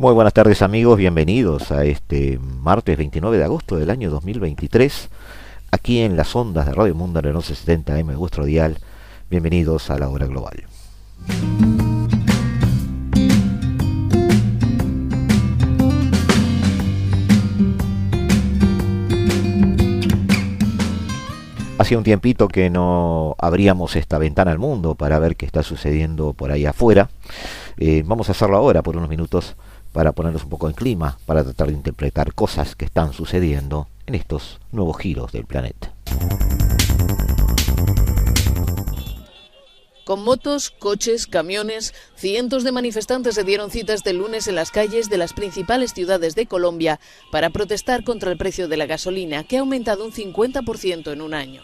Muy buenas tardes amigos, bienvenidos a este martes 29 de agosto del año 2023, aquí en las ondas de Radio Mundo en el 1170M de vuestro dial. Bienvenidos a la hora global. Hacía un tiempito que no abríamos esta ventana al mundo para ver qué está sucediendo por ahí afuera. Eh, vamos a hacerlo ahora por unos minutos para ponernos un poco en clima, para tratar de interpretar cosas que están sucediendo en estos nuevos giros del planeta. Con motos, coches, camiones, cientos de manifestantes se dieron cita este lunes en las calles de las principales ciudades de Colombia para protestar contra el precio de la gasolina, que ha aumentado un 50% en un año.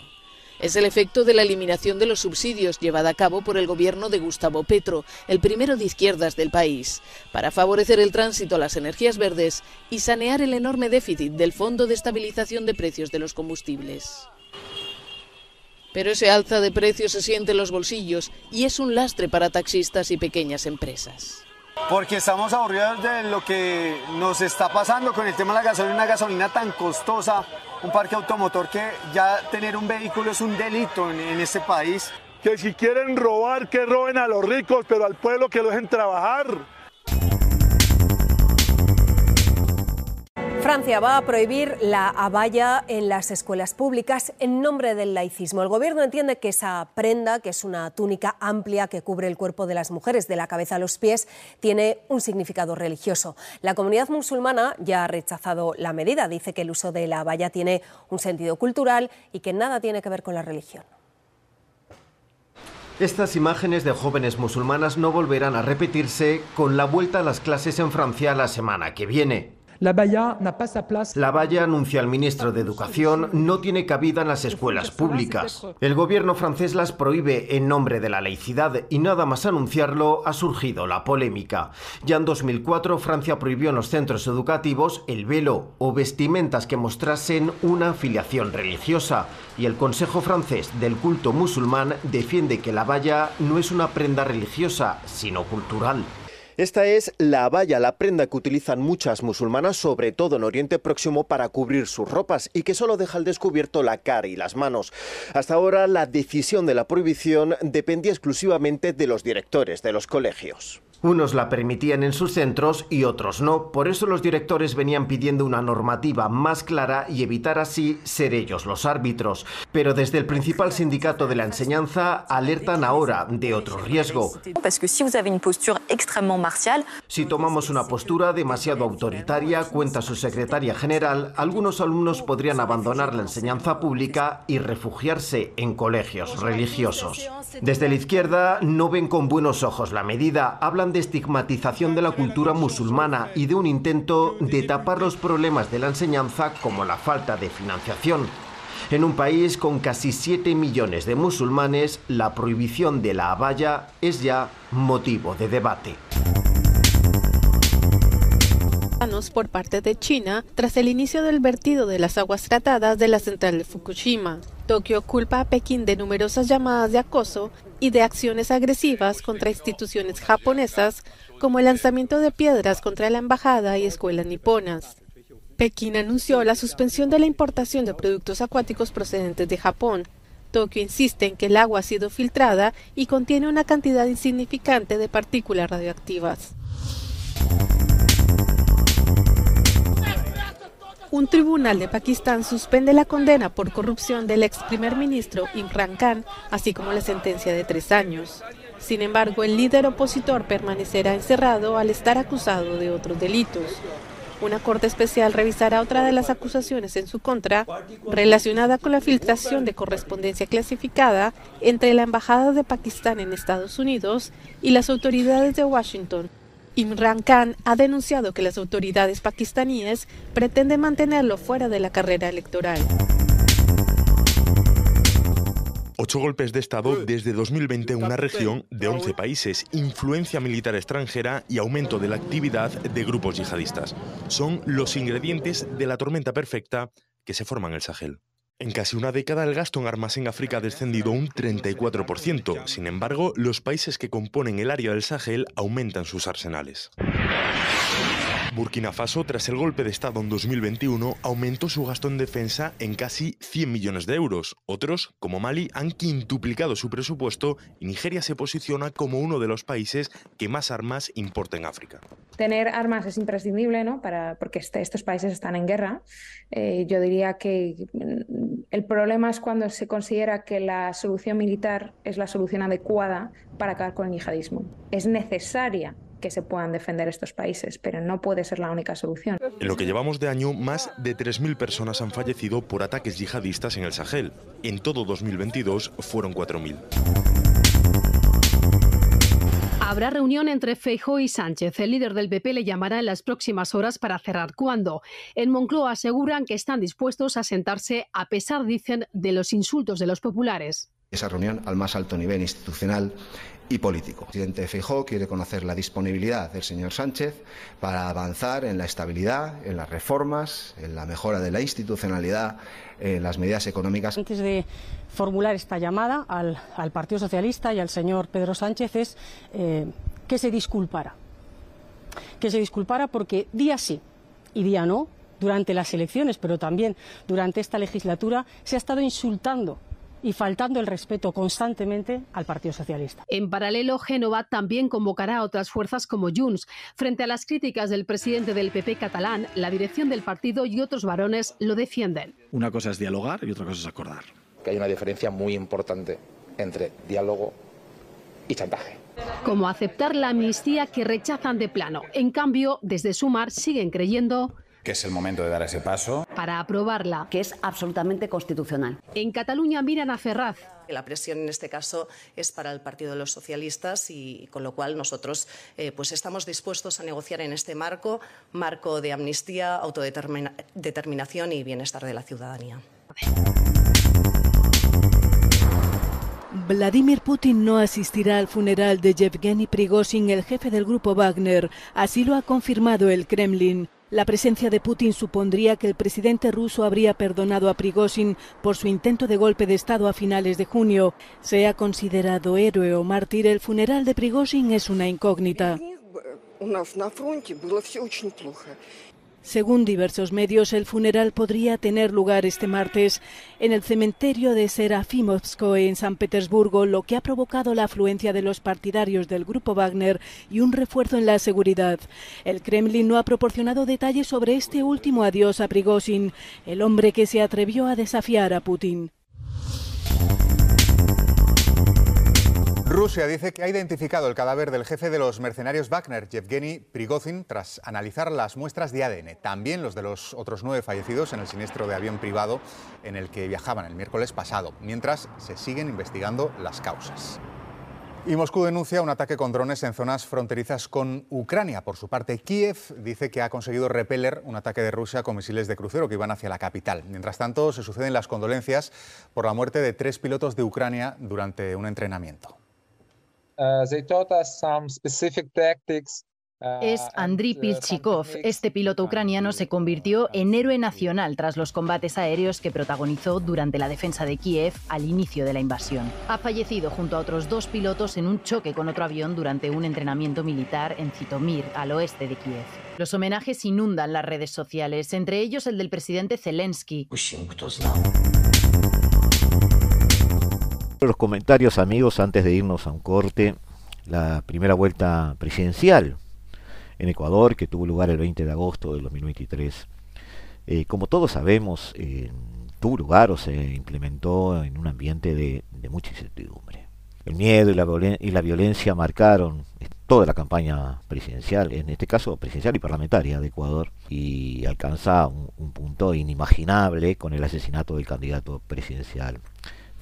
Es el efecto de la eliminación de los subsidios llevada a cabo por el gobierno de Gustavo Petro, el primero de izquierdas del país, para favorecer el tránsito a las energías verdes y sanear el enorme déficit del Fondo de Estabilización de Precios de los Combustibles. Pero ese alza de precios se siente en los bolsillos y es un lastre para taxistas y pequeñas empresas. Porque estamos aburridos de lo que nos está pasando con el tema de la gasolina, una gasolina tan costosa, un parque automotor que ya tener un vehículo es un delito en, este país. Que si quieren robar, que roben a los ricos, pero al pueblo que lo dejen trabajar. Francia va a prohibir la abaya en las escuelas públicas en nombre del laicismo. El gobierno entiende que esa prenda, que es una túnica amplia que cubre el cuerpo de las mujeres de la cabeza a los pies, tiene un significado religioso. La comunidad musulmana ya ha rechazado la medida. Dice que el uso de la abaya tiene un sentido cultural y que nada tiene que ver con la religión. Estas imágenes de jóvenes musulmanas no volverán a repetirse con la vuelta a las clases en Francia la semana que viene. La valla n'a pas sa place. La valla, anuncia el ministro de Educación, no tiene cabida en las escuelas públicas. El gobierno francés las prohíbe en nombre de la laicidad y nada más anunciarlo ha surgido la polémica. Ya en 2004 Francia prohibió en los centros educativos el velo o vestimentas que mostrasen una afiliación religiosa y el Consejo francés del culto musulmán defiende que la valla no es una prenda religiosa, sino cultural. Esta es la valla, la prenda que utilizan muchas musulmanas, sobre todo en Oriente Próximo, para cubrir sus ropas y que solo deja al descubierto la cara y las manos. Hasta ahora la decisión de la prohibición dependía exclusivamente de los directores de los colegios. Unos la permitían en sus centros y otros no. Por eso los directores venían pidiendo una normativa más clara y evitar así ser ellos los árbitros. Pero desde el principal sindicato de la enseñanza alertan ahora de otro riesgo. Si tomamos una postura demasiado autoritaria, cuenta su secretaria general, algunos alumnos podrían abandonar la enseñanza pública y refugiarse en colegios religiosos. Desde la izquierda no ven con buenos ojos la medida, hablan de estigmatización de la cultura musulmana y de un intento de tapar los problemas de la enseñanza como la falta de financiación. En un país con casi 7 millones de musulmanes, la prohibición de la abaya es ya motivo de debate por parte de China tras el inicio del vertido de las aguas tratadas de la central de Fukushima. Tokio culpa a Pekín de numerosas llamadas de acoso y de acciones agresivas contra instituciones japonesas, como el lanzamiento de piedras contra la embajada y escuelas niponas. Pekín anunció la suspensión de la importación de productos acuáticos procedentes de Japón. Tokio insiste en que el agua ha sido filtrada y contiene una cantidad insignificante de partículas radioactivas. Un tribunal de Pakistán suspende la condena por corrupción del ex primer ministro Imran Khan, así como la sentencia de tres años. Sin embargo, el líder opositor permanecerá encerrado al estar acusado de otros delitos. Una corte especial revisará otra de las acusaciones en su contra, relacionada con la filtración de correspondencia clasificada entre la Embajada de Pakistán en Estados Unidos y las autoridades de Washington Imran Khan ha denunciado que las autoridades pakistaníes pretenden mantenerlo fuera de la carrera electoral. Ocho golpes de Estado desde 2020 en una región de 11 países, influencia militar extranjera y aumento de la actividad de grupos yihadistas. Son los ingredientes de la tormenta perfecta que se forma en el Sahel. En casi una década el gasto en armas en África ha descendido un 34%. Sin embargo, los países que componen el área del Sahel aumentan sus arsenales. Burkina Faso, tras el golpe de Estado en 2021, aumentó su gasto en defensa en casi 100 millones de euros. Otros, como Mali, han quintuplicado su presupuesto y Nigeria se posiciona como uno de los países que más armas importa en África. Tener armas es imprescindible, ¿no? Para, porque este, estos países están en guerra. Eh, yo diría que el problema es cuando se considera que la solución militar es la solución adecuada para acabar con el yihadismo. Es necesaria que se puedan defender estos países, pero no puede ser la única solución. En lo que llevamos de año, más de 3.000 personas han fallecido por ataques yihadistas en el Sahel. En todo 2022 fueron 4.000. Habrá reunión entre Feijóo y Sánchez. El líder del PP le llamará en las próximas horas para cerrar cuándo. En Moncloa aseguran que están dispuestos a sentarse a pesar, dicen, de los insultos de los populares. Esa reunión al más alto nivel institucional y político. El presidente Feijóo quiere conocer la disponibilidad del señor Sánchez para avanzar en la estabilidad, en las reformas, en la mejora de la institucionalidad, en las medidas económicas. Antes de formular esta llamada al, al Partido Socialista y al señor Pedro Sánchez es eh, que se disculpara. Que se disculpara porque día sí y día no, durante las elecciones, pero también durante esta legislatura, se ha estado insultando y faltando el respeto constantemente al Partido Socialista. En paralelo, Génova también convocará a otras fuerzas como Junts. Frente a las críticas del presidente del PP catalán, la dirección del partido y otros varones lo defienden. Una cosa es dialogar y otra cosa es acordar. Que hay una diferencia muy importante entre diálogo y chantaje. Como aceptar la amnistía que rechazan de plano. En cambio, desde Sumar siguen creyendo que es el momento de dar ese paso. Para aprobarla. Que es absolutamente constitucional. En Cataluña miran a Ferraz. La presión en este caso es para el Partido de los Socialistas y con lo cual nosotros eh, pues estamos dispuestos a negociar en este marco, marco de amnistía, autodeterminación y bienestar de la ciudadanía. Vladimir Putin no asistirá al funeral de Yevgeny Prigozhin, el jefe del grupo Wagner. Así lo ha confirmado el Kremlin. La presencia de Putin supondría que el presidente ruso habría perdonado a Prigozhin por su intento de golpe de Estado a finales de junio. Sea considerado héroe o mártir, el funeral de Prigozhin es una incógnita. Según diversos medios, el funeral podría tener lugar este martes en el cementerio de Serafimovskoye en San Petersburgo, lo que ha provocado la afluencia de los partidarios del grupo Wagner y un refuerzo en la seguridad. El Kremlin no ha proporcionado detalles sobre este último adiós a Prigozhin, el hombre que se atrevió a desafiar a Putin. Rusia dice que ha identificado el cadáver del jefe de los mercenarios Wagner, Yevgeny Prigozhin, tras analizar las muestras de ADN, también los de los otros nueve fallecidos en el siniestro de avión privado en el que viajaban el miércoles pasado, mientras se siguen investigando las causas. Y Moscú denuncia un ataque con drones en zonas fronterizas con Ucrania. Por su parte, Kiev dice que ha conseguido repeler un ataque de Rusia con misiles de crucero que iban hacia la capital. Mientras tanto, se suceden las condolencias por la muerte de tres pilotos de Ucrania durante un entrenamiento. Uh, es uh, Andriy Pilchikov. Este piloto ucraniano se convirtió en héroe nacional tras los combates aéreos que protagonizó durante la defensa de Kiev al inicio de la invasión. Ha fallecido junto a otros dos pilotos en un choque con otro avión durante un entrenamiento militar en Zitomir, al oeste de Kiev. Los homenajes inundan las redes sociales, entre ellos el del presidente Zelensky. Los comentarios, amigos, antes de irnos a un corte, la primera vuelta presidencial en Ecuador, que tuvo lugar el 20 de agosto del 2023. Eh, como todos sabemos, eh, tuvo lugar o se implementó en un ambiente de, mucha incertidumbre. El miedo y la, y la, violencia marcaron toda la campaña presidencial, en este caso presidencial y parlamentaria de Ecuador, y alcanza un, un punto inimaginable con el asesinato del candidato presidencial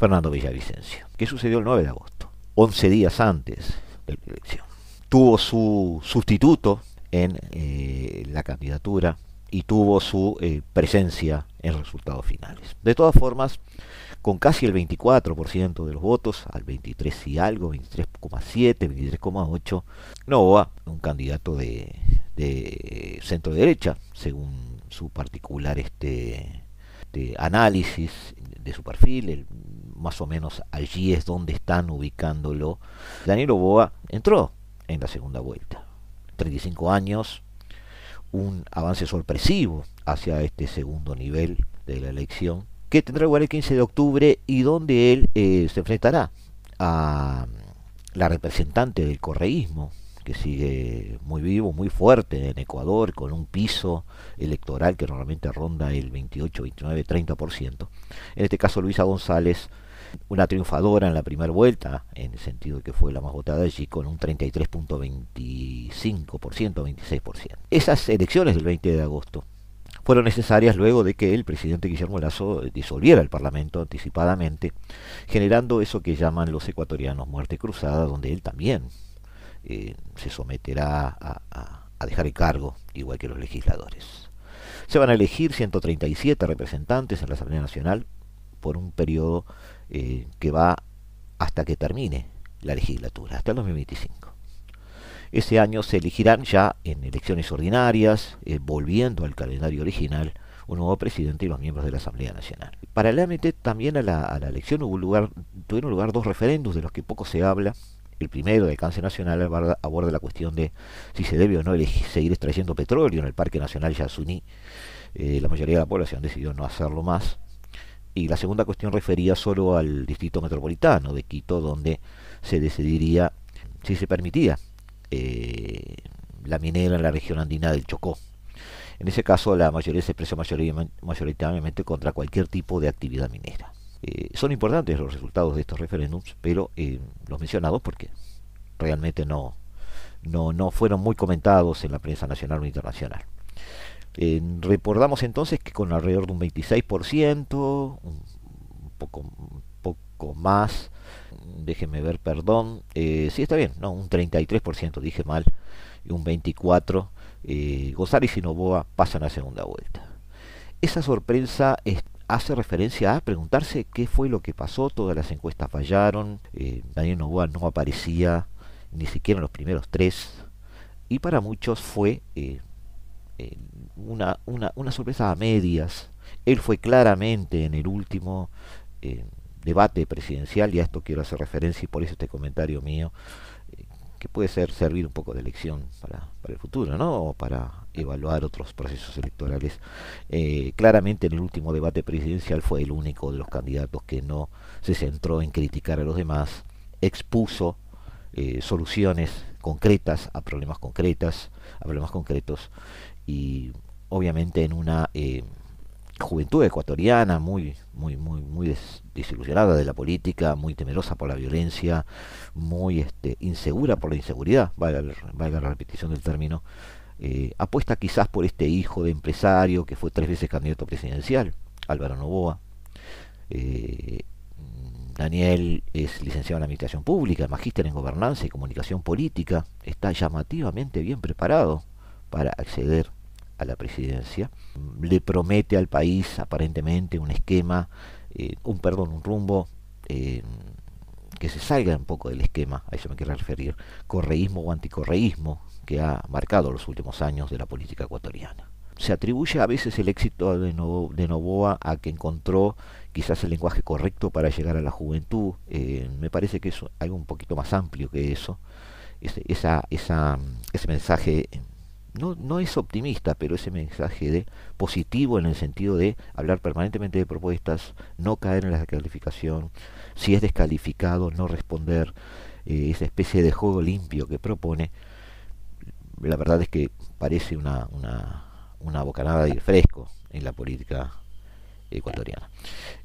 Fernando Villavicencio. ¿Qué sucedió el 9 de agosto? 11 días antes de la elección. tuvo su sustituto en eh, la candidatura y tuvo su eh, presencia en resultados finales. De todas formas, con casi el 24% de los votos, al 23 y algo, 23,7, 23,8, Novoa, un candidato de, de centro derecha, según su particular este, análisis de su perfil, más o menos allí es donde están ubicándolo. Daniel Oboa entró en la segunda vuelta. 35 años, un avance sorpresivo hacia este segundo nivel de la elección, que tendrá lugar el 15 de octubre y donde él eh, se enfrentará a la representante del correísmo, que sigue muy vivo, muy fuerte en Ecuador, con un piso electoral que normalmente ronda el 28, 29, 30%. En este caso, Luisa González, una triunfadora en la primera vuelta, en el sentido de que fue la más votada allí, con un 33.25%, 26%. Esas elecciones del 20 de agosto fueron necesarias luego de que el presidente Guillermo Lazo disolviera el Parlamento anticipadamente, generando eso que llaman los ecuatorianos muerte cruzada, donde él también eh, se someterá a, dejar el cargo, igual que los legisladores. Se van a elegir 137 representantes en la Asamblea Nacional por un periodo eh, que va hasta que termine la legislatura, hasta el 2025. Ese año se elegirán ya en elecciones ordinarias, eh, volviendo al calendario original, un nuevo presidente y los miembros de la Asamblea Nacional. Paralelamente también a la, a la elección hubo lugar, tuvieron lugar dos referendos de los que poco se habla, el primero de Cáncer Nacional aborda, la cuestión de si se debe o no seguir extrayendo petróleo en el Parque Nacional Yasuní. Eh, la mayoría de la población decidió no hacerlo más. Y la segunda cuestión refería solo al distrito metropolitano de Quito, donde se decidiría si se permitía eh, la minera en la región andina del Chocó. En ese caso, la mayoría se expresó mayoritariamente contra cualquier tipo de actividad minera. Eh, son importantes los resultados de estos referéndums, pero eh, los mencionados porque realmente no, no, no fueron muy comentados en la prensa nacional o internacional. Recordamos entonces que con alrededor de un 26%, un poco, poco más, déjenme ver, perdón, eh, sí está bien, no, un 33%, dije mal, y un 24%, eh, y Novoa pasan a segunda vuelta. Esa sorpresa es hace referencia a preguntarse qué fue lo que pasó, todas las encuestas fallaron, eh, Daniel Novoa no aparecía ni siquiera en los primeros tres, y para muchos fue eh, una, una, una, sorpresa a medias. Él fue claramente en el último debate presidencial, y a esto quiero hacer referencia y por eso este comentario mío, que puede ser servir un poco de lección para, para el futuro, ¿no? O para evaluar otros procesos electorales. Eh, claramente en el último debate presidencial fue el único de los candidatos que no se centró en criticar a los demás, expuso eh, soluciones concretas a problemas concretas, a problemas concretos y obviamente en una eh, juventud ecuatoriana muy muy muy muy desilusionada de la política muy temerosa por la violencia muy este, insegura por la inseguridad valga, valga la repetición del término eh, apuesta quizás por este hijo de empresario que fue tres veces candidato presidencial Álvaro Novoa. Eh, Daniel es licenciado en Administración Pública, magíster en Gobernanza y Comunicación Política, está llamativamente bien preparado para acceder a la presidencia, le promete al país aparentemente un esquema, eh, un perdón, un rumbo eh, que se salga un poco del esquema, a eso me quiero referir, correísmo o anticorreísmo que ha marcado los últimos años de la política ecuatoriana. Se atribuye a veces el éxito de, Novoa a que encontró quizás el lenguaje correcto para llegar a la juventud. Eh, me parece que es algo un poquito más amplio que eso. Ese, esa, esa, ese mensaje no, no es optimista, pero ese mensaje de positivo en el sentido de hablar permanentemente de propuestas, no caer en la descalificación, si es descalificado, no responder, eh, esa especie de juego limpio que propone, la verdad es que parece una, una, una bocanada de fresco en la política ecuatoriana.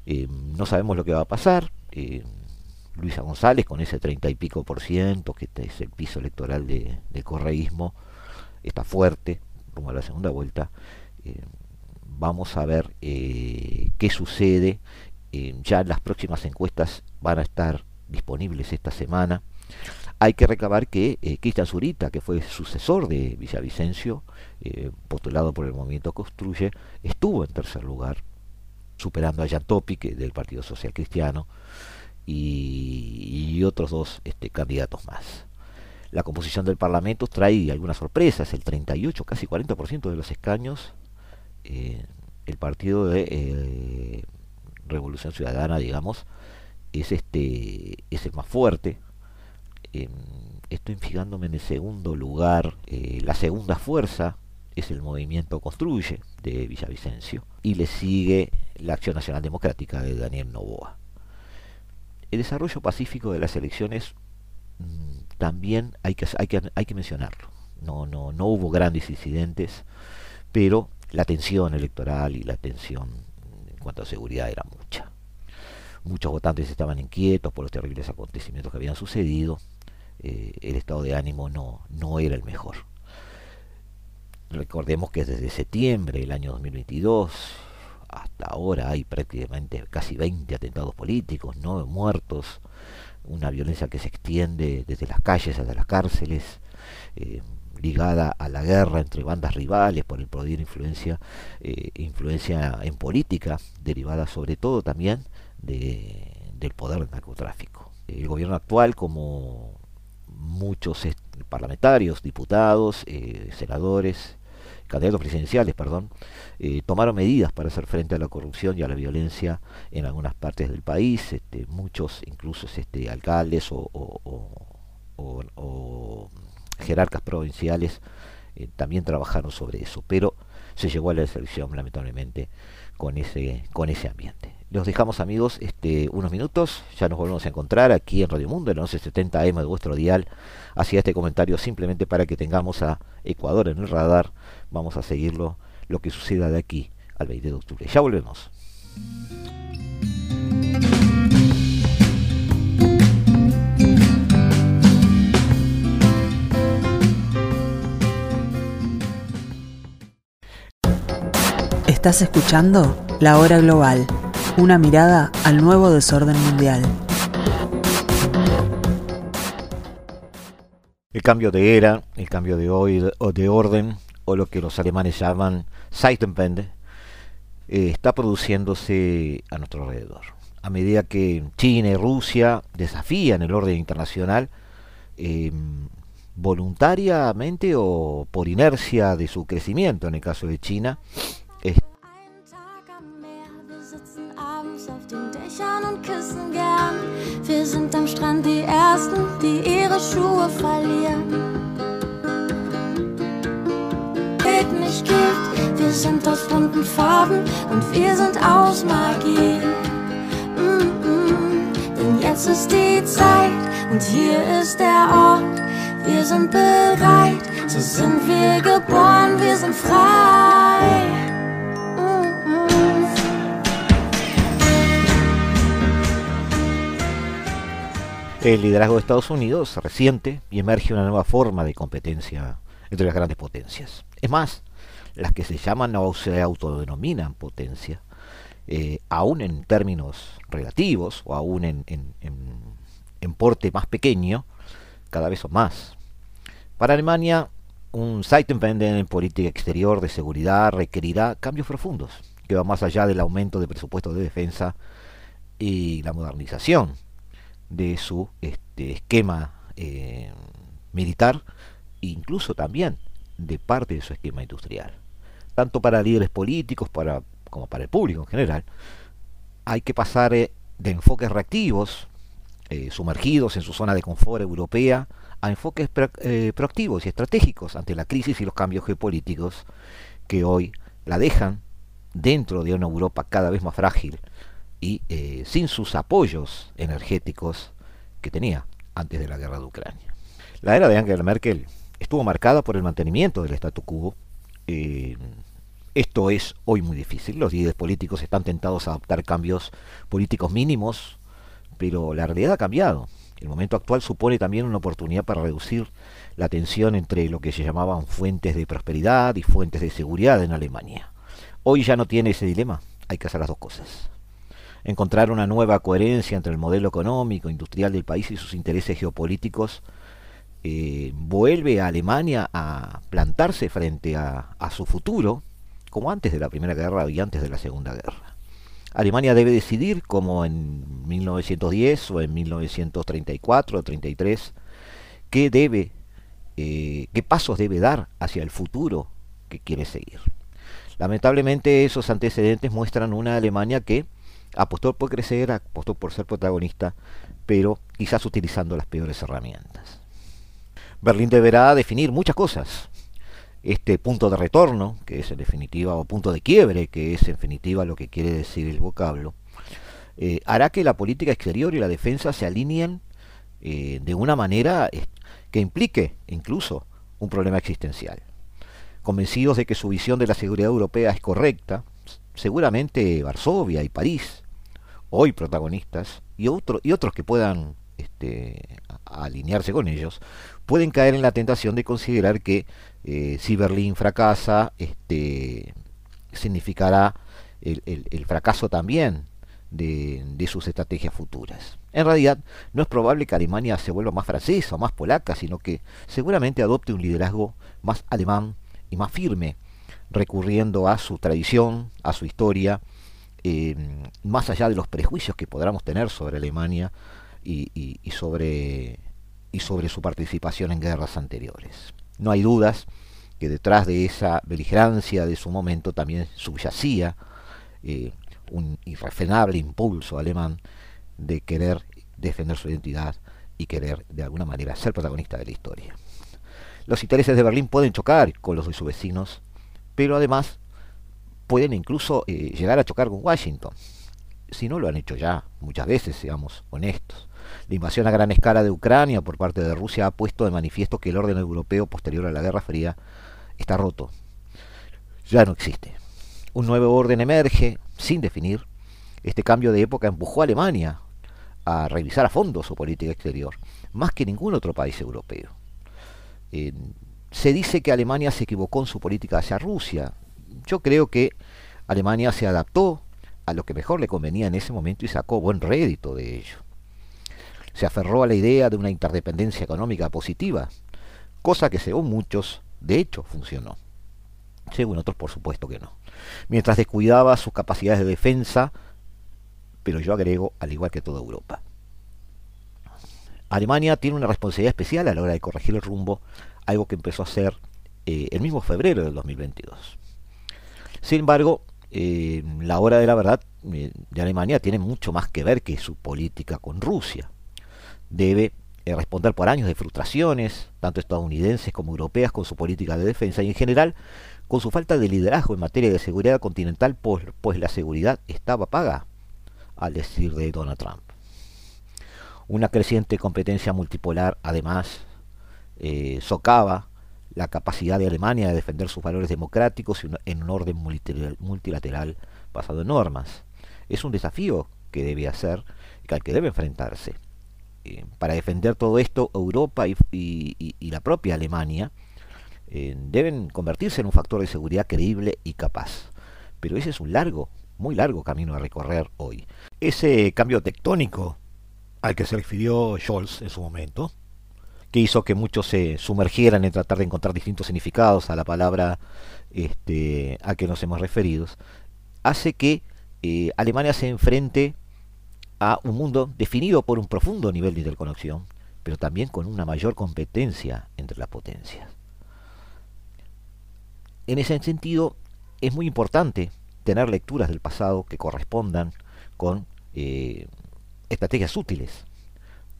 Eh, no sabemos lo que va a pasar. Eh, Luisa González con ese treinta y pico por ciento, que es el piso electoral de, de correísmo, está fuerte como a la segunda vuelta. Eh, vamos a ver eh, qué sucede. Eh, ya las próximas encuestas van a estar disponibles esta semana. hay que reclamar que Cristian Zurita, que fue sucesor de Villavicencio, postulado por el movimiento Construye, estuvo en tercer lugar, superando a Jan Topic del Partido Social Cristiano y, otros dos este, candidatos más. La composición del Parlamento trae algunas sorpresas, el 38, casi 40% de los escaños, eh, el partido de eh, Revolución Ciudadana, digamos, es, este, es el más fuerte, estoy fijándome en el segundo lugar. Eh, la segunda fuerza es el movimiento Construye de Villavicencio y le sigue la Acción Nacional Democrática de Daniel Novoa. El desarrollo pacífico de las elecciones mm, también hay que, hay, que, hay que mencionarlo. No, no, no hubo grandes incidentes, pero la tensión electoral y la tensión en cuanto a seguridad era mucha. Muchos votantes estaban inquietos por los terribles acontecimientos que habían sucedido eh, el estado de ánimo no, no era el mejor. Recordemos que desde septiembre del año 2022 hasta ahora hay prácticamente casi 20 atentados políticos, 9 muertos, una violencia que se extiende desde las calles hasta las cárceles, eh, ligada a la guerra entre bandas rivales por el poder influencia, eh, influencia en política, derivada sobre todo también de, del poder del narcotráfico. El gobierno actual, como muchos parlamentarios, diputados, eh, senadores, candidatos presidenciales, perdón, eh, tomaron medidas para hacer frente a la corrupción y a la violencia en algunas partes del país. Este, muchos, incluso este, alcaldes o, jerarcas provinciales, eh, también trabajaron sobre eso, pero se llegó a la selección lamentablemente con ese, con ese ambiente. Los dejamos amigos este, unos minutos, ya nos volvemos a encontrar aquí en Radio Mundo, en el 1170M de vuestro dial, hacia este comentario simplemente para que tengamos a Ecuador en el radar, vamos a seguirlo, lo que suceda de aquí al 20 de octubre. Ya volvemos. Estás escuchando La Hora Global una mirada al nuevo desorden mundial. El cambio de era, el cambio de, hoy, de orden, o lo que los alemanes llaman Zeitenwende, eh, está produciéndose a nuestro alrededor. A medida que China y Rusia desafían el orden internacional, em, voluntariamente o por inercia de su crecimiento, en el caso de China, verlieren. Wir sind aus bunten Farben und wir sind aus Magie. Mm -mm. Denn jetzt ist die Zeit und hier ist der Ort. Wir sind bereit, so sind wir geboren, wir sind frei. el liderazgo de Estados Unidos reciente y emerge una nueva forma de competencia entre las grandes potencias. Es más, las que se llaman o se autodenominan potencia, eh, aún en términos relativos o aún en, en, porte más pequeño, cada vez son más. Para Alemania, un Zeitenwende en política exterior de seguridad requerirá cambios profundos, que van más allá del aumento de presupuesto de defensa y la modernización de su este, esquema eh, militar, incluso también de parte de su esquema industrial. Tanto para líderes políticos como para el público en general, hay que pasar eh, de enfoques reactivos, eh, sumergidos en su zona de confort europea, a enfoques proactivos y estratégicos ante la crisis y los cambios geopolíticos que hoy la dejan dentro de una Europa cada vez más frágil y eh, sin sus apoyos energéticos que tenía antes de la guerra de Ucrania. La era de Angela Merkel estuvo marcada por el mantenimiento del statu quo. Esto es hoy muy difícil. Los líderes políticos están tentados a adoptar cambios políticos mínimos, pero la realidad ha cambiado. El momento actual supone también una oportunidad para reducir la tensión entre lo que se llamaban fuentes de prosperidad y fuentes de seguridad en Alemania. Hoy ya no tiene ese dilema, hay que hacer las dos cosas encontrar una nueva coherencia entre el modelo económico, industrial del país y sus intereses geopolíticos eh, vuelve a Alemania a plantarse frente a su futuro, como antes de la Primera Guerra y antes de la Segunda Guerra. Alemania debe decidir, como en 1910 o en 1934 o 33, qué debe, eh, qué pasos debe dar hacia el futuro que quiere seguir. Lamentablemente esos antecedentes muestran una Alemania que apostó por crecer, apostó por ser protagonista, pero quizás utilizando las peores herramientas. Berlín deberá definir muchas cosas. Este punto de retorno, que es en definitiva, o punto de quiebre, que es en definitiva lo que quiere decir el vocablo, eh, hará que la política exterior y la defensa se alineen eh, de una manera eh, que implique incluso un problema existencial. Convencidos de que su visión de la seguridad europea es correcta, seguramente Varsovia y París, hoy protagonistas, y, y otros que puedan este, alinearse con ellos, pueden caer en la tentación de considerar que eh, si Berlín fracasa, este, significará el, fracaso también de, sus estrategias futuras. En realidad, no es probable que Alemania se vuelva más francesa o más polaca, sino que seguramente adopte un liderazgo más alemán y más firme, recurriendo a su tradición, a su historia, eh, más allá de los prejuicios que podamos tener sobre Alemania y, sobre, y sobre su participación en guerras anteriores. No hay dudas que detrás de esa beligerancia de su momento también subyacía eh, un irrefrenable impulso alemán de querer defender su identidad y querer de alguna manera ser protagonista de la historia. Los intereses de Berlín pueden chocar con los de sus vecinos, pero además pueden incluso eh, llegar a chocar con Washington. Si no lo han hecho ya, muchas veces, seamos honestos. La invasión a gran escala de Ucrania por parte de Rusia ha puesto de manifiesto que el orden europeo posterior a la Guerra Fría está roto. Ya no existe. Un nuevo orden emerge sin definir. Este cambio de época empujó a Alemania a revisar a fondo su política exterior, más que ningún otro país europeo. se dice que Alemania se equivocó en su política hacia Rusia. Yo creo que Alemania se adaptó a lo que mejor le convenía en ese momento y sacó buen rédito de ello se aferró a la idea de una interdependencia económica positiva, cosa que según muchos, de hecho, funcionó. Según otros, por supuesto que no. Mientras descuidaba sus capacidades de defensa, pero yo agrego, al igual que toda Europa. Alemania tiene una responsabilidad especial a la hora de corregir el rumbo, algo que empezó a hacer eh, el mismo febrero del 2022. Sin embargo, eh, la hora de la verdad eh, de Alemania tiene mucho más que ver que su política con Rusia debe eh, responder por años de frustraciones, tanto estadounidenses como europeas, con su política de defensa y en general con su falta de liderazgo en materia de seguridad continental, pues, pues la seguridad estaba paga, al decir de Donald Trump. Una creciente competencia multipolar, además, eh, socava la capacidad de Alemania de defender sus valores democráticos en un orden multilateral basado en normas. Es un desafío que debe hacer, al que debe enfrentarse. Eh, para defender todo esto, Europa y, la propia Alemania eh, deben convertirse en un factor de seguridad creíble y capaz. Pero ese es un largo, muy largo camino a recorrer hoy. Ese cambio tectónico al que se refirió Scholz en su momento, que hizo que muchos se sumergieran en tratar de encontrar distintos significados a la palabra este, a que nos hemos referido, hace que eh, Alemania se enfrente a un mundo definido por un profundo nivel de interconexión, pero también con una mayor competencia entre las potencias. En ese sentido, es muy importante tener lecturas del pasado que correspondan con eh, estrategias útiles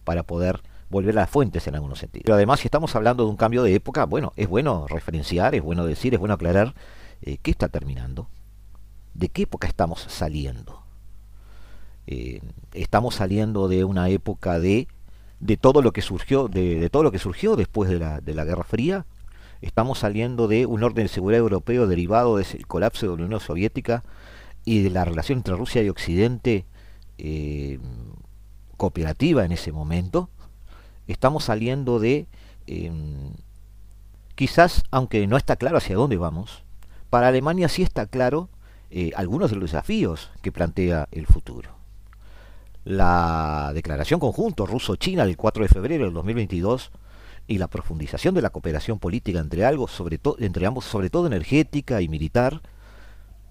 para poder volver a las fuentes en algunos sentidos. Pero además, si estamos hablando de un cambio de época, bueno, es bueno referenciar, es bueno decir, es bueno aclarar eh, qué está terminando, de qué época estamos saliendo. Eh, estamos saliendo de una época de, de todo lo que surgió, de, todo lo que surgió después de la, de la Guerra Fría. Estamos saliendo de un orden de seguridad europeo derivado del colapso de la Unión Soviética y de la relación entre Rusia y Occidente eh, cooperativa en ese momento. Estamos saliendo de, em, quizás, aunque no está claro hacia dónde vamos, para Alemania sí está claro eh, algunos de los desafíos que plantea el futuro. La declaración conjunto ruso-china del 4 de febrero del 2022 y la profundización de la cooperación política entre, algo, sobre entre ambos, sobre todo energética y militar,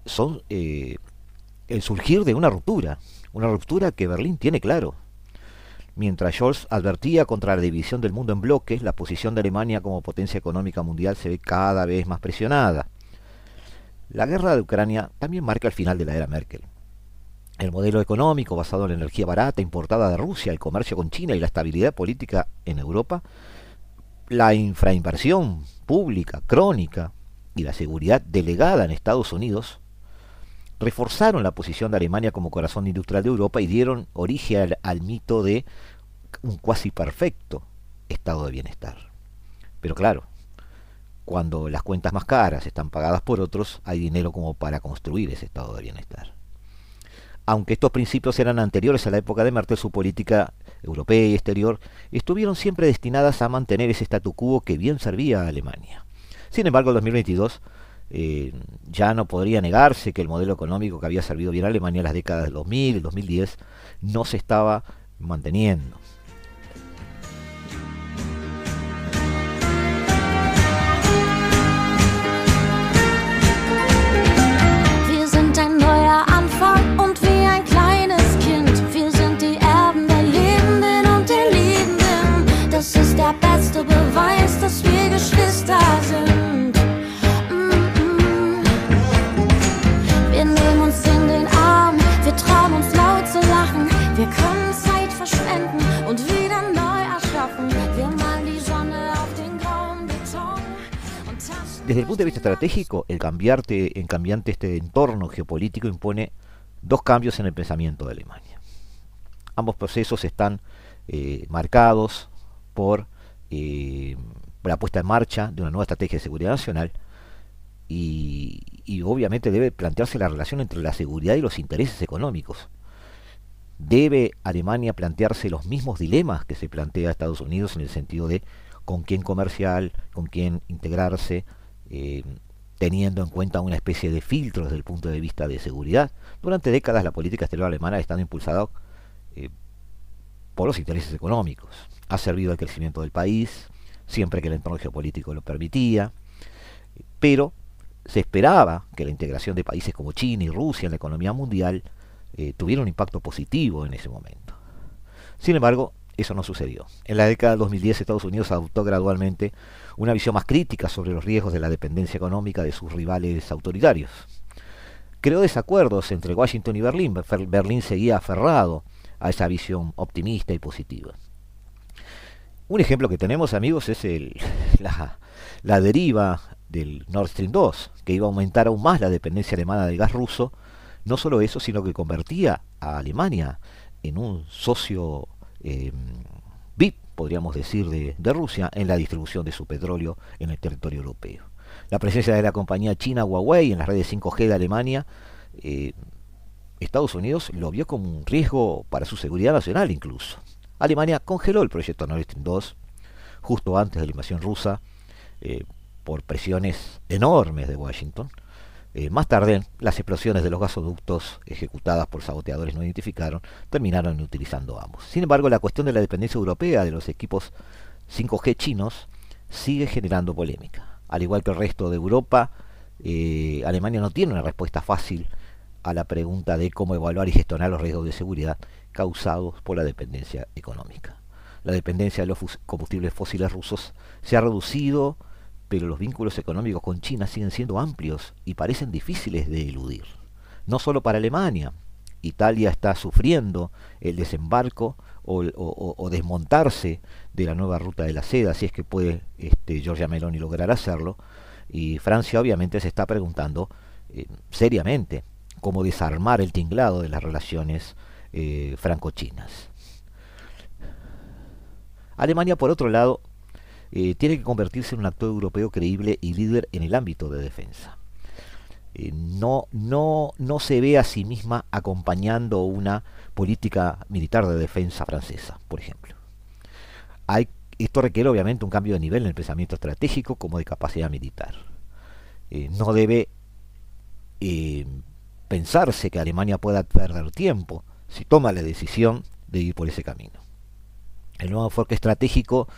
son eh, el surgir de una ruptura, una ruptura que Berlín tiene claro. Mientras Scholz advertía contra la división del mundo en bloques, la posición de Alemania como potencia económica mundial se ve cada vez más presionada. La guerra de Ucrania también marca el final de la era Merkel. El modelo económico basado en la energía barata importada de Rusia, el comercio con China y la estabilidad política en Europa, la infrainversión pública crónica y la seguridad delegada en Estados Unidos reforzaron la posición de Alemania como corazón industrial de Europa y dieron origen al, mito de un cuasi perfecto estado de bienestar. Pero claro, cuando las cuentas más caras están pagadas por otros, hay dinero como para construir ese estado de bienestar. Aunque estos principios eran anteriores a la época de Merkel, su política europea y exterior estuvieron siempre destinadas a mantener ese statu quo que bien servía a Alemania. Sin embargo, en 2022 eh, ya no podría negarse que el modelo económico que había servido bien a Alemania en las décadas del 2000 y 2010 no se estaba manteniendo. Desde el punto de vista estratégico, el cambiarte, en cambiante este entorno geopolítico impone dos cambios en el pensamiento de Alemania. Ambos procesos están eh, marcados por eh, la puesta en marcha de una nueva estrategia de seguridad nacional y, y, obviamente debe plantearse la relación entre la seguridad y los intereses económicos. ¿Debe Alemania plantearse los mismos dilemas que se plantea Estados Unidos en el sentido de con quién comercial, con quién integrarse, eh, teniendo en cuenta una especie de filtro desde el punto de vista de seguridad. Durante décadas la política exterior alemana ha estado impulsada eh, por los intereses económicos. Ha servido al crecimiento del país, siempre que el entorno geopolítico lo permitía, pero se esperaba que la integración de países como China y Rusia en la economía mundial eh, tuviera un impacto positivo en ese momento. Sin embargo, eso no sucedió. En la década de 2010 Estados Unidos adoptó gradualmente una visión más crítica sobre los riesgos de la dependencia económica de sus rivales autoritarios. Creó desacuerdos entre Washington y Berlín. Berlín seguía aferrado a esa visión optimista y positiva. Un ejemplo que tenemos, amigos, es el, la, deriva del Nord Stream 2, que iba a aumentar aún más la dependencia alemana del gas ruso. No solo eso, sino que convertía a Alemania en un socio eh, VIP, podríamos decir, de, Rusia en la distribución de su petróleo en el territorio europeo. La presencia de la compañía china Huawei en las redes 5G de Alemania, eh, Estados Unidos lo vio como un riesgo para su seguridad nacional incluso. Alemania congeló el proyecto Nord Stream 2 justo antes de la invasión rusa eh, por presiones enormes de Washington eh, más tarde, las explosiones de los gasoductos ejecutadas por saboteadores no identificaron terminaron utilizando ambos. Sin embargo, la cuestión de la dependencia europea de los equipos 5G chinos sigue generando polémica. Al igual que el resto de Europa, eh, Alemania no tiene una respuesta fácil a la pregunta de cómo evaluar y gestionar los riesgos de seguridad causados por la dependencia económica. La dependencia de los combustibles fósiles rusos se ha reducido pero los vínculos económicos con China siguen siendo amplios y parecen difíciles de eludir. No solo para Alemania, Italia está sufriendo el desembarco o, desmontarse de la nueva ruta de la seda, si es que puede este, Giorgia Meloni lograr hacerlo, y Francia obviamente se está preguntando eh, seriamente cómo desarmar el tinglado de las relaciones eh, franco-chinas. Alemania, por otro lado, eh, tiene que convertirse en un actor europeo creíble y líder en el ámbito de defensa. Eh, no, no, no se ve a sí misma acompañando una política militar de defensa francesa, por ejemplo. Esto requiere obviamente un cambio de nivel en el pensamiento estratégico como de capacidad militar. Eh, no debe pensarse que Alemania pueda perder tiempo si toma la decisión de ir por ese camino. El nuevo enfoque estratégico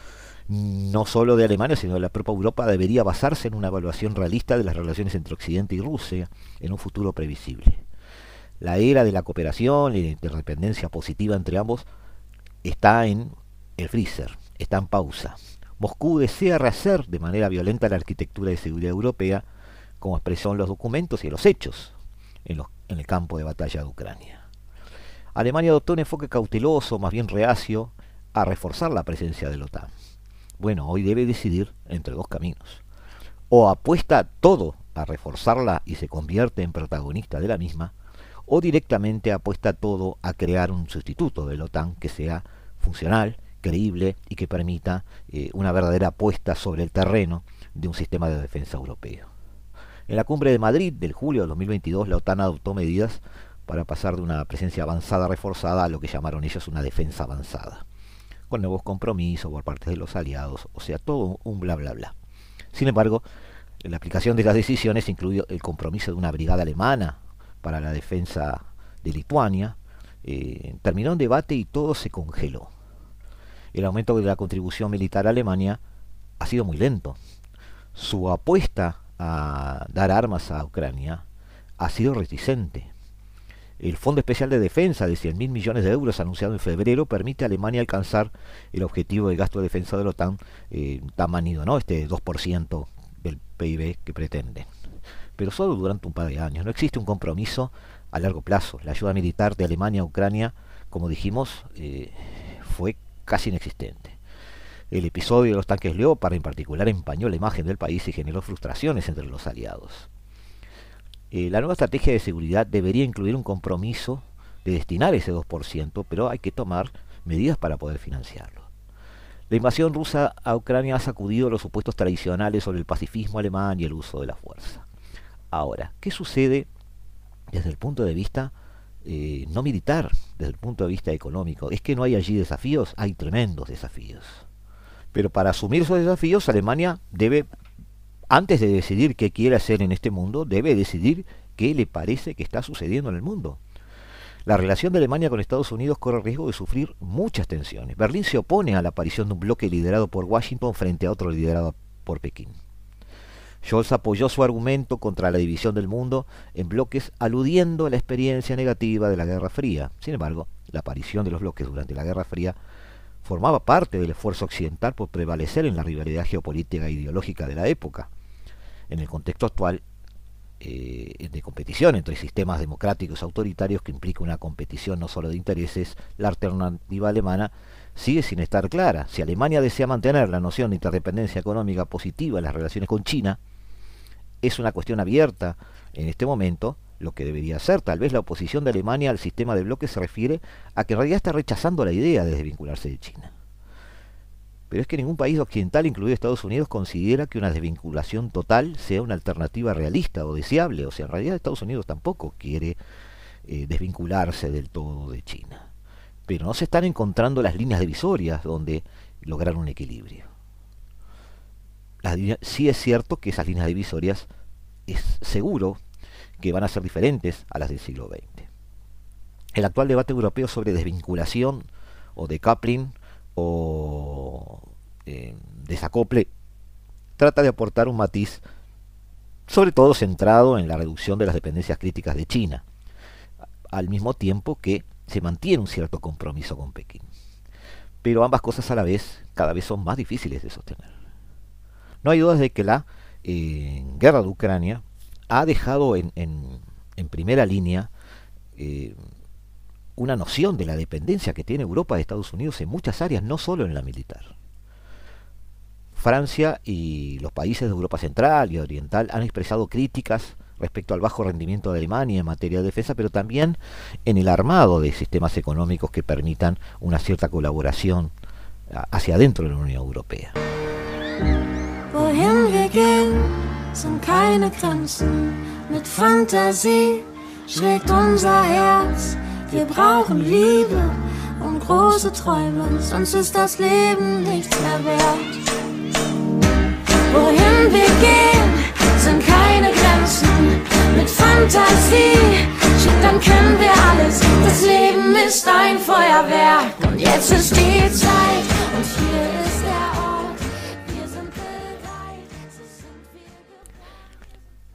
no solo de Alemania, sino de la propia Europa, debería basarse en una evaluación realista de las relaciones entre Occidente y Rusia en un futuro previsible. La era de la cooperación y de interdependencia positiva entre ambos está en el freezer, está en pausa. Moscú desea rehacer de manera violenta la arquitectura de seguridad europea, como expresó en los documentos y en los hechos en, en el campo de batalla de Ucrania. Alemania adoptó un enfoque cauteloso, más bien reacio, a reforzar la presencia de la OTAN. Bueno, hoy debe decidir entre dos caminos. O apuesta todo a reforzarla y se convierte en protagonista de la misma, o directamente apuesta todo a crear un sustituto de la OTAN que sea funcional, creíble y que permita eh, una verdadera apuesta sobre el terreno de un sistema de defensa europeo. En la cumbre de Madrid del julio de 2022, la OTAN adoptó medidas para pasar de una presencia avanzada reforzada a lo que llamaron ellos una defensa avanzada, con nuevos compromisos por parte de los aliados, o sea, todo un bla bla bla. Sin embargo, la aplicación de las decisiones incluyó el compromiso de una brigada alemana para la defensa de Lituania, eh, terminó en debate y todo se congeló. El aumento de la contribución militar a Alemania ha sido muy lento. Su apuesta a dar armas a Ucrania ha sido reticente. El Fondo Especial de Defensa de 100.000 millones de euros anunciado en febrero permite a Alemania alcanzar el objetivo de gasto de defensa de la OTAN eh, tan manido, ¿no? Este 2% del PIB que pretende. Pero solo durante un par de años. No existe un compromiso a largo plazo. La ayuda militar de Alemania a Ucrania, como dijimos, eh, fue casi inexistente. El episodio de los tanques Leopard en particular empañó la imagen del país y generó frustraciones entre los aliados. Eh, la nueva estrategia de seguridad debería incluir un compromiso de destinar ese 2%, pero hay que tomar medidas para poder financiarlo. La invasión rusa a Ucrania ha sacudido los supuestos tradicionales sobre el pacifismo alemán y el uso de la fuerza. Ahora, ¿qué sucede desde el punto de vista eh, no militar, desde el punto de vista económico? Es que no hay allí desafíos, hay tremendos desafíos. Pero para asumir esos desafíos, Alemania debe, antes de decidir qué quiere hacer en este mundo, debe decidir qué le parece que está sucediendo en el mundo. La relación de Alemania con Estados Unidos corre riesgo de sufrir muchas tensiones. Berlín se opone a la aparición de un bloque liderado por Washington frente a otro liderado por Pekín. Scholz apoyó su argumento contra la división del mundo en bloques aludiendo a la experiencia negativa de la Guerra Fría. Sin embargo, la aparición de los bloques durante la Guerra Fría formaba parte del esfuerzo occidental por prevalecer en la rivalidad geopolítica e ideológica de la época. En el contexto actual eh, de competición entre sistemas democráticos autoritarios que implica una competición no solo de intereses, la alternativa alemana sigue sin estar clara. Si Alemania desea mantener la noción de interdependencia económica positiva en las relaciones con China, es una cuestión abierta en este momento lo que debería ser. Tal vez la oposición de Alemania al sistema de bloques se refiere a que en realidad está rechazando la idea de desvincularse de China. Pero es que ningún país occidental, incluido Estados Unidos, considera que una desvinculación total sea una alternativa realista o deseable. O sea, en realidad Estados Unidos tampoco quiere eh, desvincularse del todo de China. Pero no se están encontrando las líneas divisorias donde lograr un equilibrio. sí es cierto que esas líneas divisorias es seguro que van a ser diferentes a las del siglo XX. El actual debate europeo sobre desvinculación o decoupling o eh, desacople trata de aportar un matiz sobre todo centrado en la reducción de las dependencias críticas de China, al mismo tiempo que se mantiene un cierto compromiso con Pekín. Pero ambas cosas a la vez cada vez son más difíciles de sostener. No hay dudas de que la eh, guerra de Ucrania ha dejado en, primera línea eh, una noción de la dependencia que tiene Europa de Estados Unidos en muchas áreas, no solo en la militar. Francia y los países de Europa Central y Oriental han expresado críticas respecto al bajo rendimiento de Alemania en materia de defensa, pero también en el armado de sistemas económicos que permitan una cierta colaboración hacia adentro de la Unión Europea.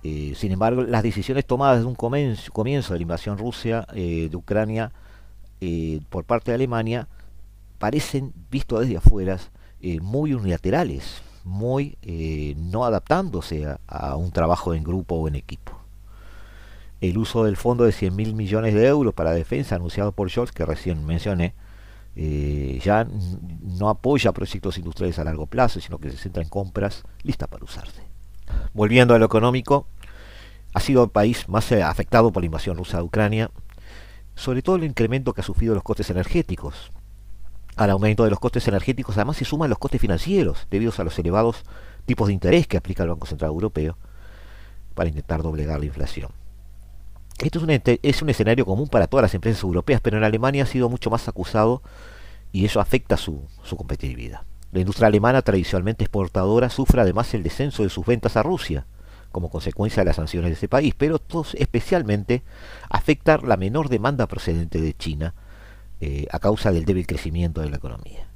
Eh, sin embargo, las decisiones tomadas desde un comienzo, de la invasión rusa eh, de Ucrania eh, por parte de Alemania parecen, visto desde afuera, muy unilaterales muy no adaptándose a un trabajo en grupo o en equipo el uso del fondo de 100 mil millones de euros para defensa anunciado por Scholz, que recién mencioné, eh, ya no apoya proyectos industriales a largo plazo, sino que se centra en compras listas para usarse. Volviendo a lo económico, ha sido el país más eh, afectado por la invasión rusa de Ucrania, sobre todo el incremento que ha sufrido los costes energéticos. Al aumento de los costes energéticos además se suman los costes financieros, debido a los elevados tipos de interés que aplica el Banco Central Europeo para intentar doblegar la inflación. Esto es un, escenario común para todas las empresas europeas, pero en Alemania ha sido mucho más acusado y eso afecta su, su competitividad. La industria alemana, tradicionalmente exportadora, sufre además el descenso de sus ventas a Rusia, como consecuencia de las sanciones de ese país, pero especialmente afecta la menor demanda procedente de China eh, a causa del débil crecimiento de la economía.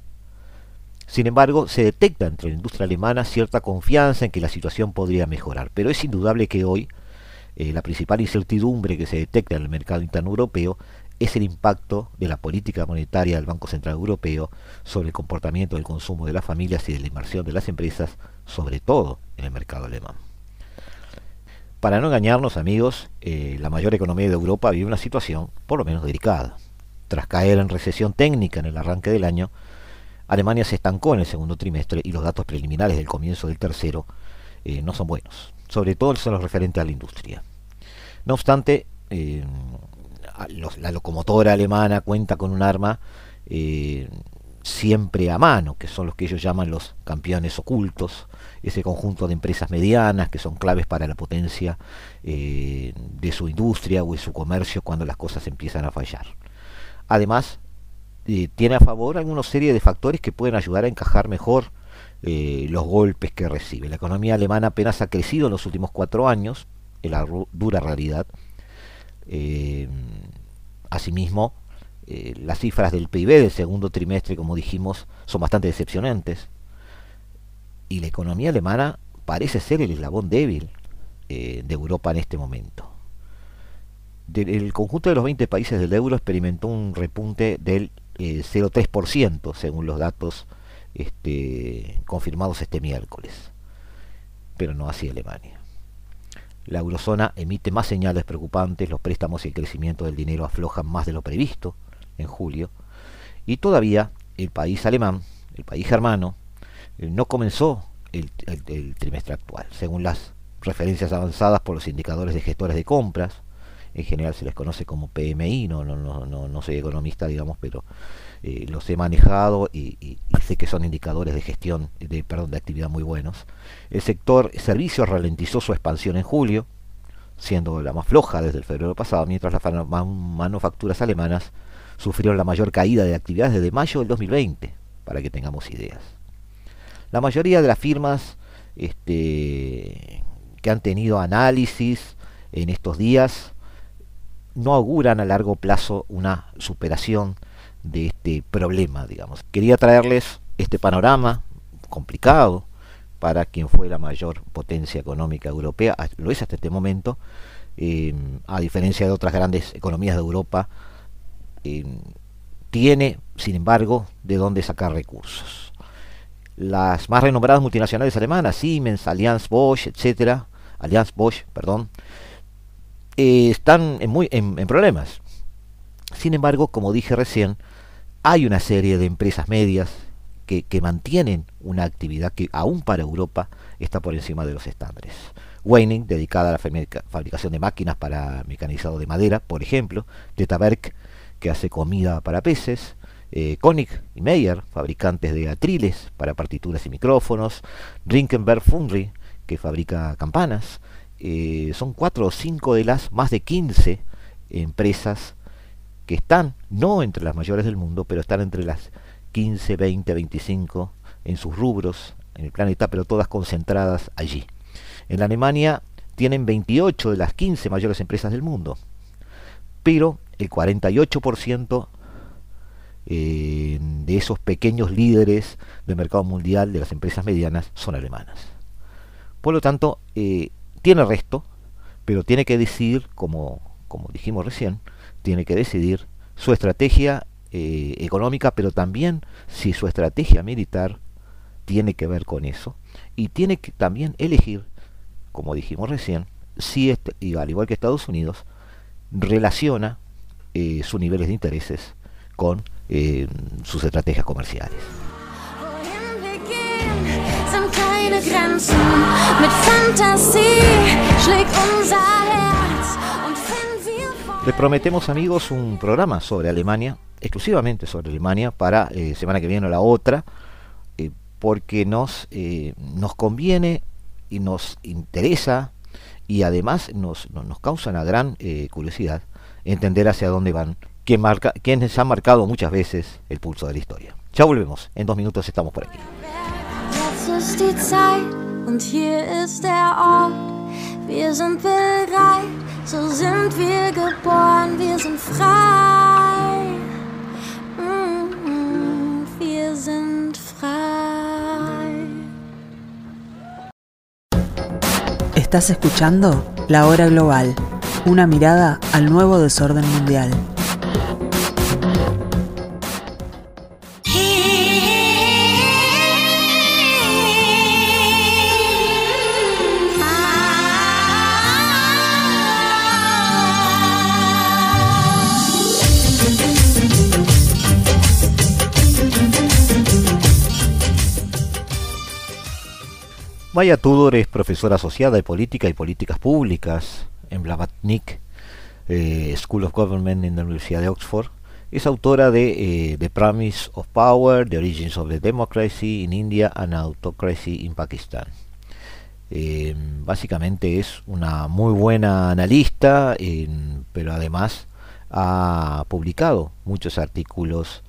Sin embargo, se detecta entre la industria alemana cierta confianza en que la situación podría mejorar, pero es indudable que hoy eh, la principal incertidumbre que se detecta en el mercado interno europeo es el impacto de la política monetaria del Banco Central Europeo sobre el comportamiento del consumo de las familias y de la inversión de las empresas, sobre todo en el mercado alemán. Para no engañarnos, amigos, eh, la mayor economía de Europa vive una situación por lo menos delicada. Tras caer en recesión técnica en el arranque del año, Alemania se estancó en el segundo trimestre y los datos preliminares del comienzo del tercero eh, no son buenos sobre todo son los referentes a la industria. No obstante, eh, la locomotora alemana cuenta con un arma eh, siempre a mano, que son los que ellos llaman los campeones ocultos, ese conjunto de empresas medianas que son claves para la potencia de su industria o de su comercio cuando las cosas empiezan a fallar. Además, tiene a favor alguna serie de factores que pueden ayudar a encajar mejor eh, los golpes que recibe. La economía alemana apenas ha crecido en los últimos cuatro años, en la dura realidad. Eh, asimismo, eh, las cifras del PIB del segundo trimestre, como dijimos, son bastante decepcionantes. Y la economía alemana parece ser el eslabón débil de Europa en este momento. El conjunto de los 20 países del euro experimentó un repunte del 0,3% según los datos este, confirmados este miércoles, pero no así Alemania. La eurozona emite más señales preocupantes, los préstamos y el crecimiento del dinero aflojan más de lo previsto en julio, y todavía el país alemán, el país germano, eh, no comenzó el, trimestre actual, según las referencias avanzadas por los indicadores de gestores de compras, en general se les conoce como PMI, no, no, no, no, no soy economista, digamos, pero eh, los he manejado y, sé que son indicadores de gestión, de, perdón, de actividad muy buenos. El sector servicios ralentizó su expansión en julio, siendo la más floja desde el febrero pasado, mientras las manufacturas alemanas sufrieron la mayor caída de actividades desde mayo del 2020, para que tengamos ideas. La mayoría de las firmas este, que han tenido análisis en estos días no auguran a largo plazo una superación de este problema, digamos. Quería traerles este panorama complicado para quien fue la mayor potencia económica europea, lo es hasta este momento, eh, a diferencia de otras grandes economías de Europa, eh, tiene, sin embargo, de dónde sacar recursos. Las más renombradas multinacionales alemanas, Siemens, Allianz Bosch, etcétera, Allianz Bosch, perdón, eh, están en, muy, en problemas. Sin embargo, como dije recién, hay una serie de empresas medias que, mantienen una actividad que aún para Europa está por encima de los estándares. Weining, dedicada a la fabricación de máquinas para mecanizado de madera, por ejemplo, Tetaberg, que hace comida para peces, eh, Koenig y Meyer, fabricantes de atriles para partituras y micrófonos, Rinkenberg Fundry, que fabrica campanas, eh, son cuatro o cinco de las más de 15 empresas que están no entre las mayores del mundo, pero están entre las 15, 20, 25 en sus rubros en el planeta, pero todas concentradas allí. En Alemania tienen 28 de las 15 mayores empresas del mundo, pero el 48% eh, de esos pequeños líderes del mercado mundial de las empresas medianas son alemanas. Por lo tanto, eh, tiene resto, pero tiene que decidir, como, como dijimos recién, tiene que decidir su estrategia eh, económica, pero también si su estrategia militar tiene que ver con eso. Y tiene que también elegir, como dijimos recién, si, este, y al igual que Estados Unidos, relaciona eh, sus niveles de intereses con eh, sus estrategias comerciales. Les prometemos amigos un programa sobre Alemania, exclusivamente sobre Alemania, para eh, semana que viene o la otra, eh, porque nos, eh, nos conviene y nos interesa y además nos, nos, causa una gran curiosidad entender hacia dónde van, que marca, quienes han marcado muchas veces el pulso de la historia. Ya volvemos, en dos minutos estamos por aquí. So sind wir geboren, wir sind frei. Mm, wir sind frei. Estás escuchando La Hora Global, una mirada al nuevo desorden mundial. Maya Tudor es profesora asociada de política y políticas públicas en Blavatnik eh, School of Government en la Universidad de Oxford. Es autora de eh, The Promise of Power, The Origins of the Democracy in India and Autocracy in Pakistan. Eh, básicamente es una muy buena analista, pero además ha publicado muchos artículos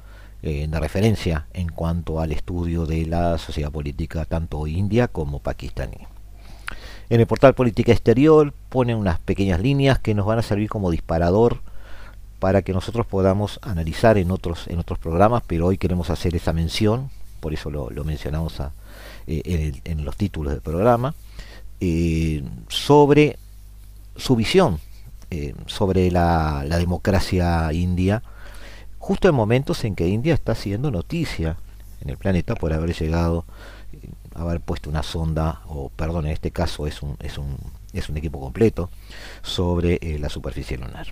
eh, de referencia en cuanto al estudio de la sociedad política tanto india como pakistaní. En el portal Política Exterior pone unas pequeñas líneas que nos van a servir como disparador para que nosotros podamos analizar en otros, en otros programas, pero hoy queremos hacer esa mención, por eso lo, mencionamos eh, en, los títulos del programa, eh, sobre su visión sobre la, la democracia india justo en momentos en que India está haciendo noticia en el planeta por haber llegado, eh, haber puesto una sonda, o perdón, en este caso es un, es un, es un equipo completo, sobre eh, la superficie lunar.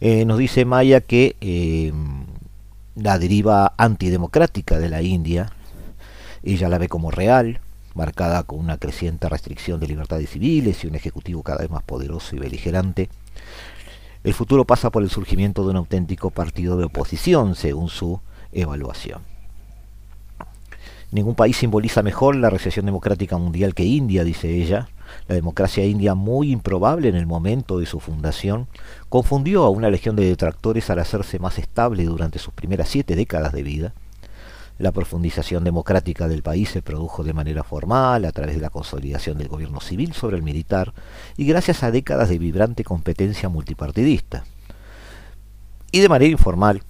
Eh, nos dice Maya que la deriva antidemocrática de la India, ella la ve como real, marcada con una creciente restricción de libertades civiles y un ejecutivo cada vez más poderoso y beligerante, el futuro pasa por el surgimiento de un auténtico partido de oposición, según su evaluación. Ningún país simboliza mejor la recesión democrática mundial que India, dice ella. La democracia india, muy improbable en el momento de su fundación, confundió a una legión de detractores al hacerse más estable durante sus primeras siete décadas de vida la profundización democrática del país se produjo de manera formal a través de la consolidación del gobierno civil sobre el militar y gracias a décadas de vibrante competencia multipartidista. Y de manera informal,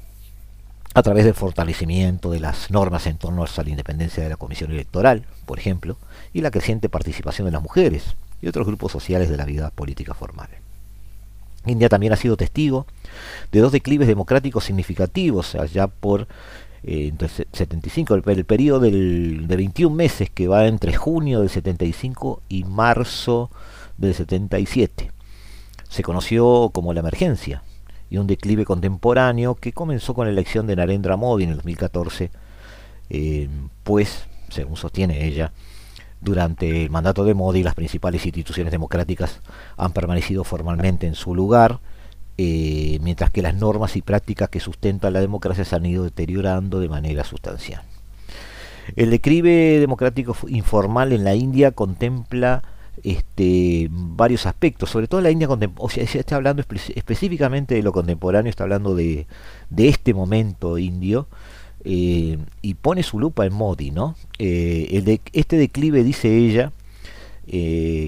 a través del fortalecimiento de las normas en torno a la independencia de la comisión electoral, por ejemplo, y la creciente participación de las mujeres y otros grupos sociales de la vida política formal. India también ha sido testigo de dos declives democráticos significativos allá por eh, entonces 75, el, periodo del, de 21 meses que va entre junio del 75 y marzo del 77. Se conoció como la emergencia y un declive contemporáneo que comenzó con la elección de Narendra Modi en el 2014, eh, pues, según sostiene ella, durante el mandato de Modi las principales instituciones democráticas han permanecido formalmente en su lugar eh, mientras que las normas y prácticas que sustentan la democracia se han ido deteriorando de manera sustancial. El declive democrático informal en la India contempla este, varios aspectos, sobre todo la India o sea, se está hablando específicamente de lo contemporáneo, está hablando de, este momento indio, eh, y pone su lupa en Modi, ¿no? Eh, de, este declive, dice ella,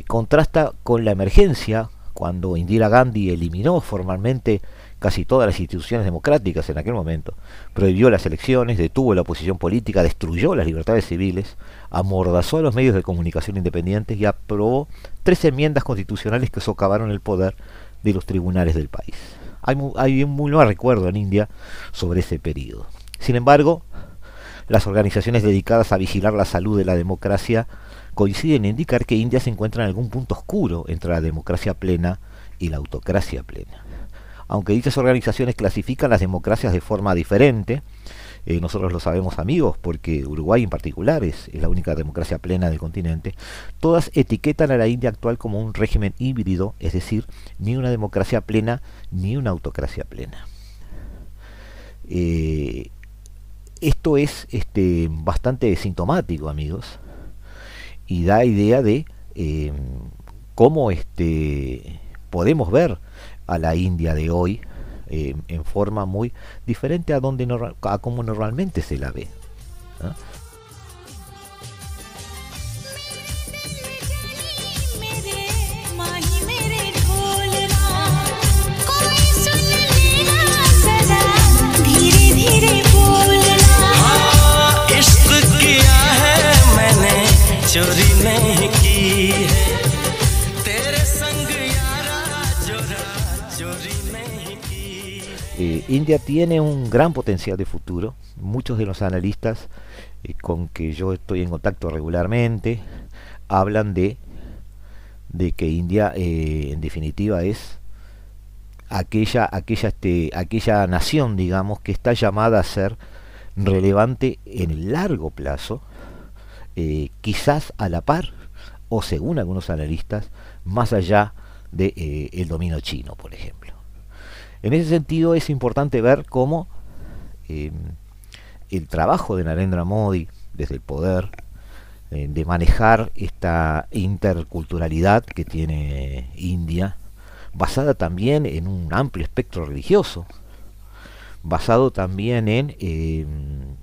contrasta con la emergencia cuando Indira Gandhi eliminó formalmente casi todas las instituciones democráticas en aquel momento, prohibió las elecciones, detuvo la oposición política, destruyó las libertades civiles, amordazó a los medios de comunicación independientes y aprobó tres enmiendas constitucionales que socavaron el poder de los tribunales del país. Hay, hay un muy buen recuerdo en India sobre ese periodo. Sin embargo, las organizaciones dedicadas a vigilar la salud de la democracia coinciden en indicar que India se encuentra en algún punto oscuro entre la democracia plena y la autocracia plena aunque dichas organizaciones clasifican las democracias de forma diferente, eh, nosotros lo sabemos amigos, porque Uruguay en particular es, la única democracia plena del continente, todas etiquetan a la India actual como un régimen híbrido, es decir, ni una democracia plena ni una autocracia plena. Eh, esto es este, bastante sintomático, amigos, y da idea de eh, cómo este, podemos ver a la India de hoy eh, en forma muy diferente a donde a como normalmente se la ve. Eh, India tiene un gran potencial de futuro. Muchos de los analistas eh, con que yo estoy en contacto regularmente hablan de, de que India eh, en definitiva es aquella, aquella, este, aquella nación, digamos, que está llamada a ser relevante en el largo plazo, quizás a la par, o según algunos analistas, más allá del de, el dominio chino, por ejemplo. En ese sentido es importante ver cómo em, el trabajo de Narendra Modi desde el poder, eh, de manejar esta interculturalidad que tiene India, basada también en un amplio espectro religioso, basado también en em,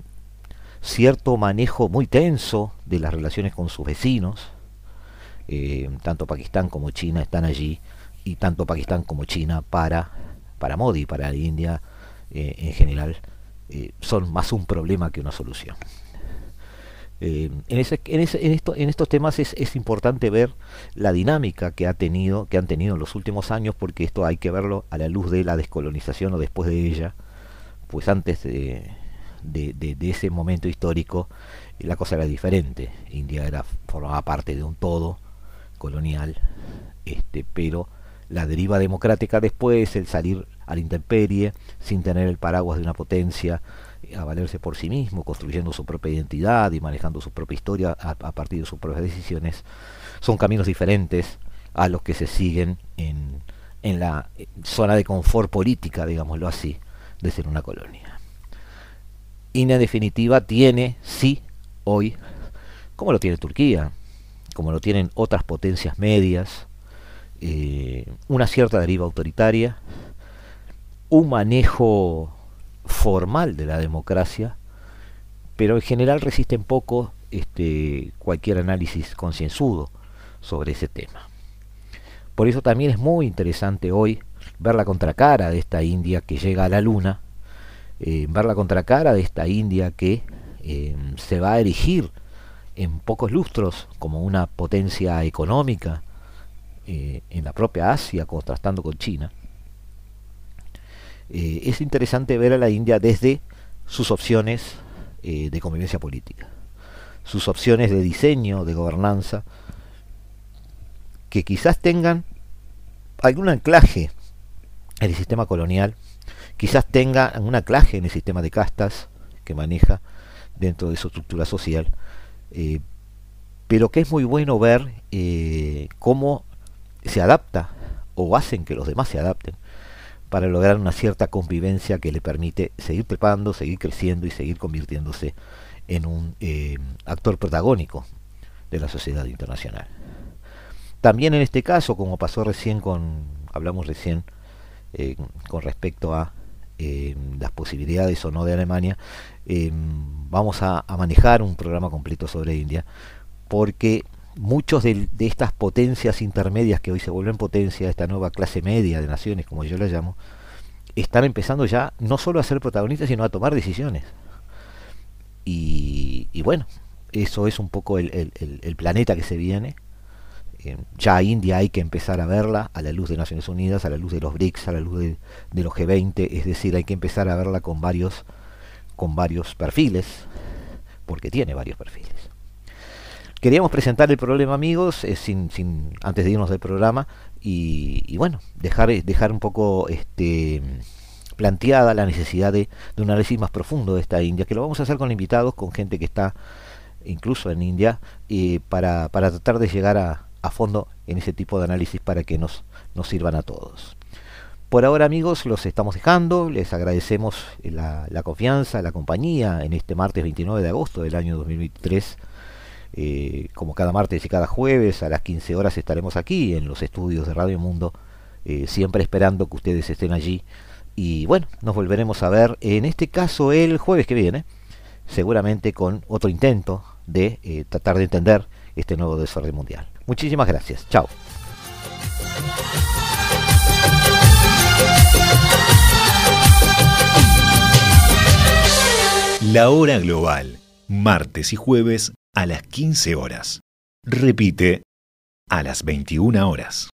cierto manejo muy tenso de las relaciones con sus vecinos, em, tanto Pakistán como China están allí, y tanto Pakistán como China para para Modi, para la India eh, en general, eh, son más un problema que una solución. Eh, en, estos temas es, importante ver la dinámica que ha tenido, que han tenido en los últimos años, porque esto hay que verlo a la luz de la descolonización o después de ella, pues antes de, ese momento histórico la cosa era diferente. India era formaba parte de un todo colonial, este, pero la deriva democrática después, el salir a la intemperie, sin tener el paraguas de una potencia, eh, a valerse por sí mismo, construyendo su propia identidad y manejando su propia historia a, partir de sus propias decisiones, son caminos diferentes a los que se siguen en, en la eh, zona de confort política, digámoslo así, de ser una colonia. India en definitiva tiene, sí, hoy, como lo tiene Turquía, como lo tienen otras potencias medias, eh, una cierta deriva autoritaria, un manejo formal de la democracia, pero en general resisten poco este, cualquier análisis concienzudo sobre ese tema. Por eso también es muy interesante hoy ver la contracara de esta India que llega a la luna, eh, ver la contracara de esta India que eh, se va a erigir en pocos lustros como una potencia económica, eh, en la propia Asia, contrastando con China, eh, es interesante ver a la India desde sus opciones de convivencia política, sus opciones de diseño, de gobernanza, que quizás tengan algún anclaje en el sistema colonial, quizás tenga un anclaje en el sistema de castas que maneja dentro de su estructura social, pero que es muy bueno ver cómo se adapta o hacen que los demás se adapten para lograr una cierta convivencia que le permite seguir trepando, seguir creciendo y seguir convirtiéndose en un eh, actor protagónico de la sociedad internacional. También en este caso, como pasó recién con, hablamos recién eh, con respecto a eh, las posibilidades o no de Alemania, vamos a, manejar un programa completo sobre India, porque muchos de, de, estas potencias intermedias que hoy se vuelven potencia, esta nueva clase media de naciones, como yo la llamo, están empezando ya no solo a ser protagonistas, sino a tomar decisiones. Y, y bueno, eso es un poco el, el, el planeta que se viene. Eh, ya India hay que empezar a verla a la luz de Naciones Unidas, a la luz de los BRICS, a la luz de, los G20, es decir, hay que empezar a verla con varios, con varios perfiles, porque tiene varios perfiles. Queríamos presentar el problema, amigos, eh, sin, sin, antes de irnos del programa, y, bueno, dejar, dejar un poco este, planteada la necesidad de, de, un análisis más profundo de esta India, que lo vamos a hacer con invitados, con gente que está incluso en India, eh, para, para tratar de llegar a, a fondo en ese tipo de análisis para que nos, nos sirvan a todos. Por ahora amigos, los estamos dejando, les agradecemos la, la, confianza, la compañía en este martes 29 de agosto del año 2023. Eh, como cada martes y cada jueves a las 15 horas estaremos aquí en los estudios de Radio Mundo, eh, siempre esperando que ustedes estén allí. Y bueno, nos volveremos a ver en este caso el jueves que viene, seguramente con otro intento de eh, tratar de entender este nuevo desorden mundial. Muchísimas gracias. Chao. La hora global, martes y jueves a las 15 horas. Repite a las 21 horas.